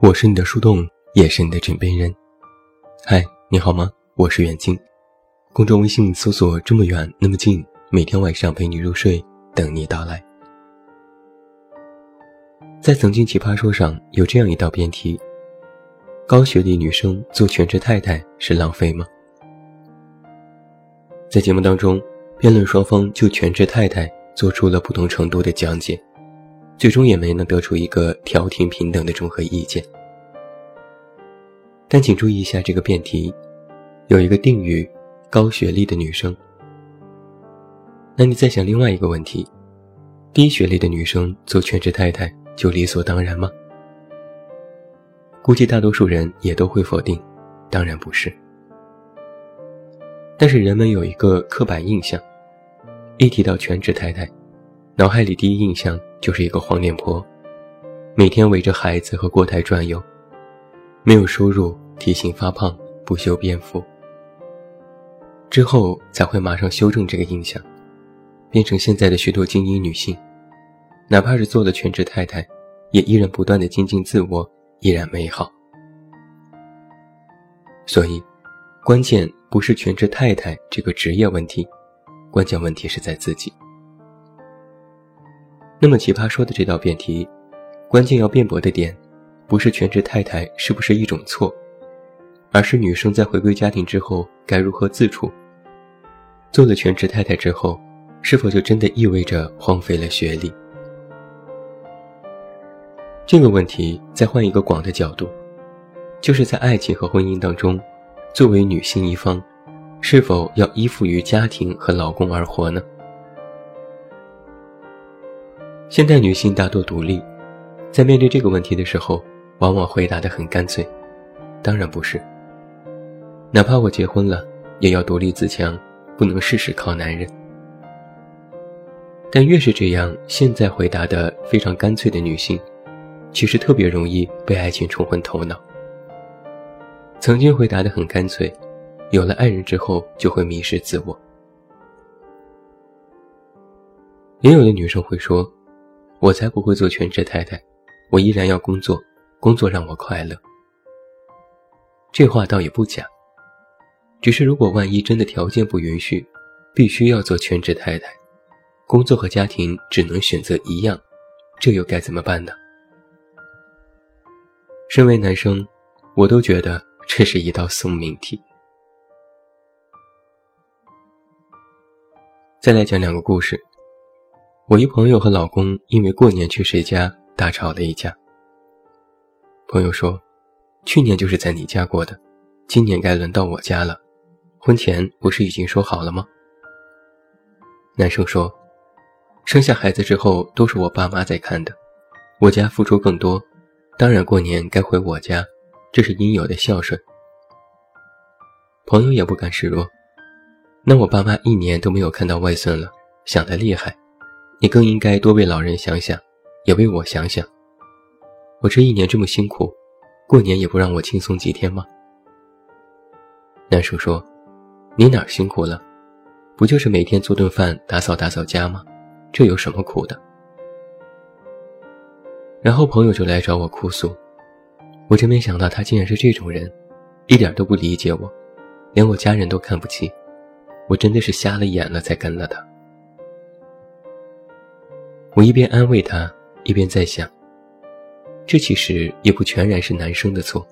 我是你的树洞，也是你的枕边人。嗨，你好吗？我是远近，公众微信搜索“这么远那么近”，每天晚上陪你入睡，等你到来。在曾经奇葩说上有这样一道辩题：高学历女生做全职太太是浪费吗？在节目当中，辩论双方就全职太太做出了不同程度的讲解。最终也没能得出一个调停平等的综合意见。但请注意一下这个辩题，有一个定语：高学历的女生。那你再想另外一个问题：低学历的女生做全职太太就理所当然吗？估计大多数人也都会否定，当然不是。但是人们有一个刻板印象，一提到全职太太。脑海里第一印象就是一个黄脸婆，每天围着孩子和锅台转悠，没有收入，体型发胖，不修边幅。之后才会马上修正这个印象，变成现在的许多精英女性，哪怕是做了全职太太，也依然不断的精进自我，依然美好。所以，关键不是全职太太这个职业问题，关键问题是在自己。那么奇葩说的这道辩题，关键要辩驳的点，不是全职太太是不是一种错，而是女生在回归家庭之后该如何自处。做了全职太太之后，是否就真的意味着荒废了学历？这个问题再换一个广的角度，就是在爱情和婚姻当中，作为女性一方，是否要依附于家庭和老公而活呢？现代女性大多独立，在面对这个问题的时候，往往回答得很干脆：“当然不是。哪怕我结婚了，也要独立自强，不能事事靠男人。”但越是这样，现在回答的非常干脆的女性，其实特别容易被爱情冲昏头脑。曾经回答得很干脆，有了爱人之后就会迷失自我。也有的女生会说。我才不会做全职太太，我依然要工作，工作让我快乐。这话倒也不假，只是如果万一真的条件不允许，必须要做全职太太，工作和家庭只能选择一样，这又该怎么办呢？身为男生，我都觉得这是一道送命题。再来讲两个故事。我一朋友和老公因为过年去谁家大吵了一架。朋友说：“去年就是在你家过的，今年该轮到我家了。婚前不是已经说好了吗？”男生说：“生下孩子之后都是我爸妈在看的，我家付出更多，当然过年该回我家，这是应有的孝顺。”朋友也不甘示弱：“那我爸妈一年都没有看到外孙了，想得厉害。”你更应该多为老人想想，也为我想想。我这一年这么辛苦，过年也不让我轻松几天吗？男生说：“你哪儿辛苦了？不就是每天做顿饭、打扫打扫家吗？这有什么苦的？”然后朋友就来找我哭诉，我真没想到他竟然是这种人，一点都不理解我，连我家人都看不起，我真的是瞎了眼了才跟了他。我一边安慰他，一边在想，这其实也不全然是男生的错。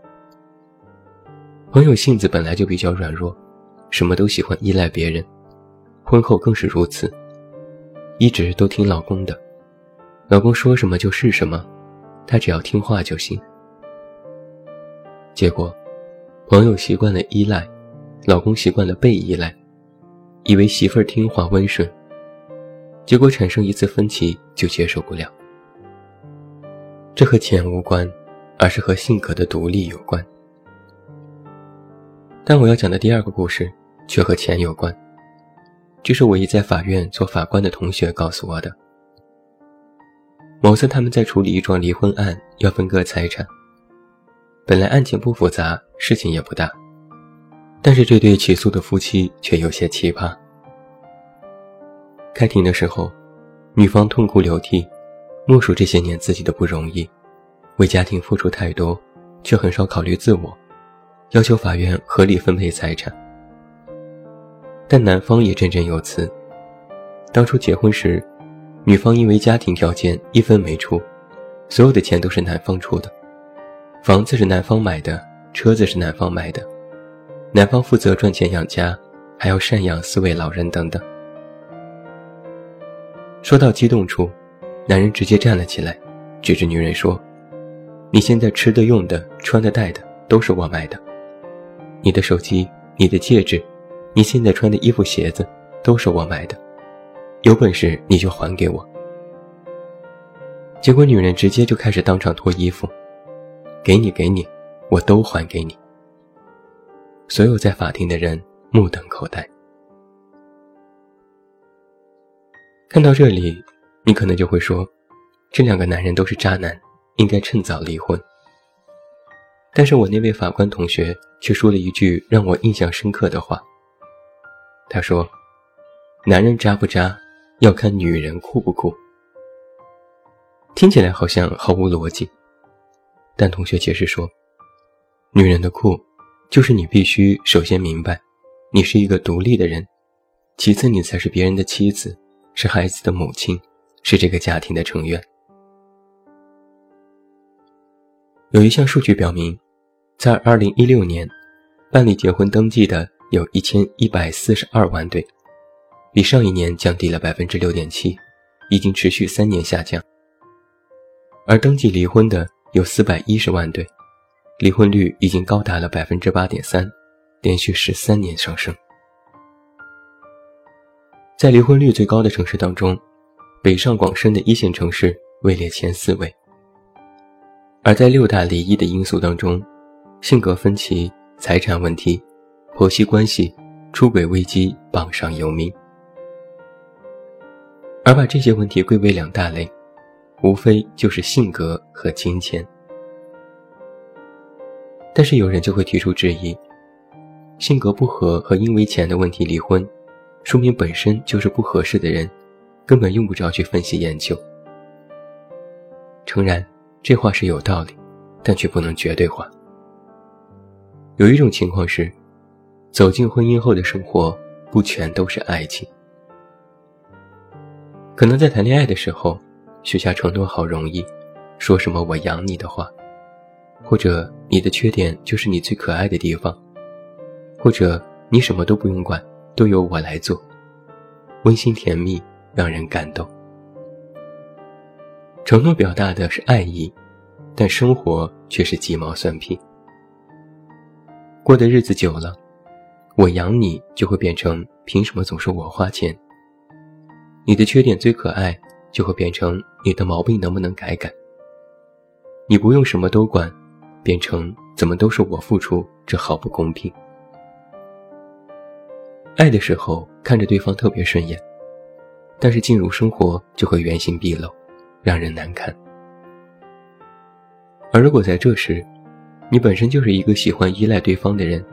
朋友性子本来就比较软弱，什么都喜欢依赖别人，婚后更是如此，一直都听老公的，老公说什么就是什么，他只要听话就行。结果，朋友习惯了依赖，老公习惯了被依赖，以为媳妇儿听话温顺。结果产生一次分歧就接受不了，这和钱无关，而是和性格的独立有关。但我要讲的第二个故事却和钱有关，这是我一在法院做法官的同学告诉我的。某次他们在处理一桩离婚案，要分割财产。本来案情不复杂，事情也不大，但是这对起诉的夫妻却有些奇葩。开庭的时候，女方痛哭流涕，默数这些年自己的不容易，为家庭付出太多，却很少考虑自我，要求法院合理分配财产。但男方也振振有词，当初结婚时，女方因为家庭条件一分没出，所有的钱都是男方出的，房子是男方买的，车子是男方买的，男方负责赚钱养家，还要赡养四位老人等等。说到激动处，男人直接站了起来，指着女人说：“你现在吃的、用的、穿的、戴的都是我买的，你的手机、你的戒指。”你现在穿的衣服、鞋子都是我买的，有本事你就还给我。结果女人直接就开始当场脱衣服，给你，给你，我都还给你。所有在法庭的人目瞪口呆。看到这里，你可能就会说，这两个男人都是渣男，应该趁早离婚。但是我那位法官同学却说了一句让我印象深刻的话。他说：“男人渣不渣，要看女人酷不酷。”听起来好像毫无逻辑，但同学解释说：“女人的酷，就是你必须首先明白，你是一个独立的人；其次，你才是别人的妻子，是孩子的母亲，是这个家庭的成员。”有一项数据表明，在2016年，办理结婚登记的。有一千一百四十二万对，比上一年降低了百分之六点七，已经持续三年下降。而登记离婚的有四百一十万对，离婚率已经高达了百分之八点三，连续十三年上升。在离婚率最高的城市当中，北上广深的一线城市位列前四位。而在六大离异的因素当中，性格分歧、财产问题。婆媳关系、出轨危机榜上有名，而把这些问题归为两大类，无非就是性格和金钱。但是有人就会提出质疑：性格不合和因为钱的问题离婚，说明本身就是不合适的人，根本用不着去分析研究。诚然，这话是有道理，但却不能绝对化。有一种情况是。走进婚姻后的生活，不全都是爱情。可能在谈恋爱的时候，许下承诺好容易，说什么“我养你”的话，或者你的缺点就是你最可爱的地方，或者你什么都不用管，都由我来做，温馨甜蜜，让人感动。承诺表达的是爱意，但生活却是鸡毛蒜皮。过的日子久了。我养你就会变成凭什么总是我花钱？你的缺点最可爱就会变成你的毛病能不能改改？你不用什么都管，变成怎么都是我付出，这好不公平。爱的时候看着对方特别顺眼，但是进入生活就会原形毕露，让人难堪。而如果在这时，你本身就是一个喜欢依赖对方的人。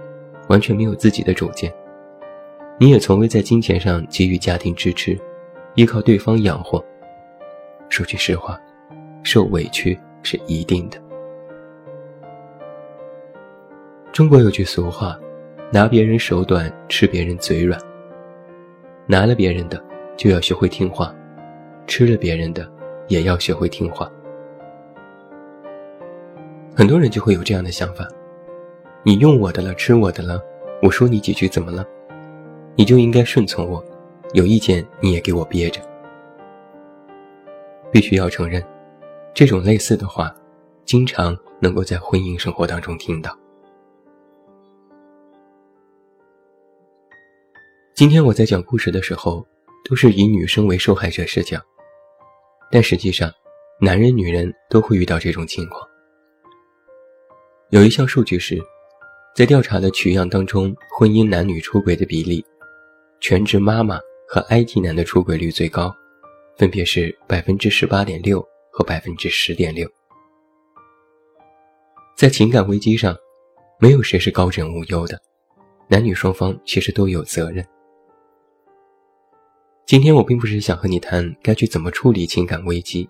完全没有自己的主见，你也从未在金钱上给予家庭支持，依靠对方养活。说句实话，受委屈是一定的。中国有句俗话：“拿别人手短，吃别人嘴软。”拿了别人的，就要学会听话；吃了别人的，也要学会听话。很多人就会有这样的想法。你用我的了，吃我的了，我说你几句怎么了？你就应该顺从我，有意见你也给我憋着。必须要承认，这种类似的话，经常能够在婚姻生活当中听到。今天我在讲故事的时候，都是以女生为受害者视角，但实际上，男人、女人都会遇到这种情况。有一项数据是。在调查的取样当中，婚姻男女出轨的比例，全职妈妈和 IT 男的出轨率最高，分别是百分之十八点六和百分之十点六。在情感危机上，没有谁是高枕无忧的，男女双方其实都有责任。今天我并不是想和你谈该去怎么处理情感危机，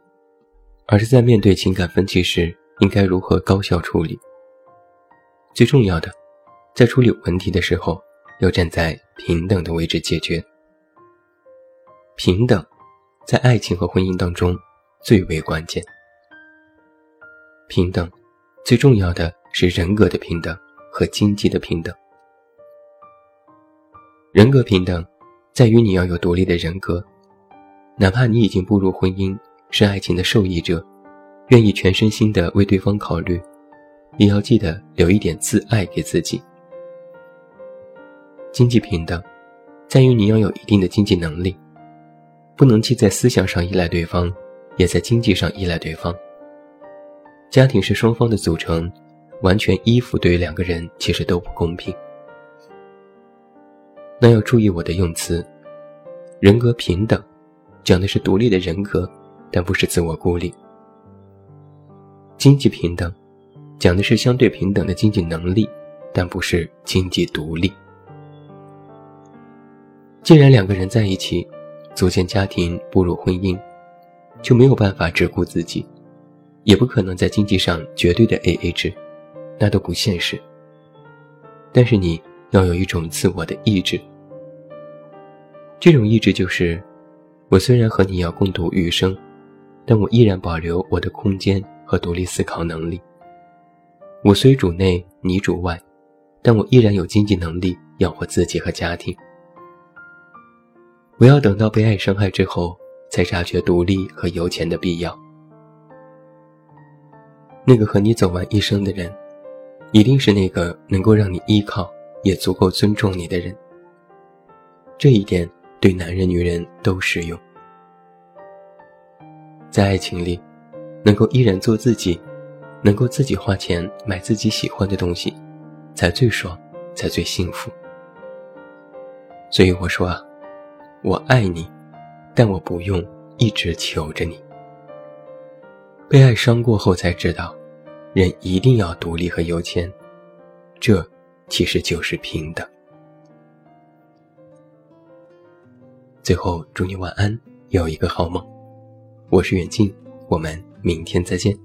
而是在面对情感分歧时，应该如何高效处理，最重要的，在处理问题的时候，要站在平等的位置解决。平等，在爱情和婚姻当中最为关键。平等，最重要的是人格的平等和经济的平等。人格平等，在于你要有独立的人格，哪怕你已经步入婚姻，是爱情的受益者，愿意全身心的为对方考虑。也要记得留一点自爱给自己。经济平等，在于你要有一定的经济能力，不能既在思想上依赖对方，也在经济上依赖对方。家庭是双方的组成，完全依附对于两个人其实都不公平。那要注意我的用词，人格平等，讲的是独立的人格，但不是自我孤立。经济平等。讲的是相对平等的经济能力，但不是经济独立。既然两个人在一起，组建家庭、步入婚姻，就没有办法只顾自己，也不可能在经济上绝对的 A A 制，那都不现实。但是你要有一种自我的意志，这种意志就是：我虽然和你要共度余生，但我依然保留我的空间和独立思考能力。我虽主内，你主外，但我依然有经济能力养活自己和家庭。不要等到被爱伤害之后，才察觉独立和有钱的必要。那个和你走完一生的人，一定是那个能够让你依靠，也足够尊重你的人。这一点对男人、女人都适用。在爱情里，能够依然做自己。能够自己花钱买自己喜欢的东西，才最爽，才最幸福。所以我说啊，我爱你，但我不用一直求着你。被爱伤过后才知道，人一定要独立和有钱，这其实就是平等。最后祝你晚安，有一个好梦。我是远近，我们明天再见。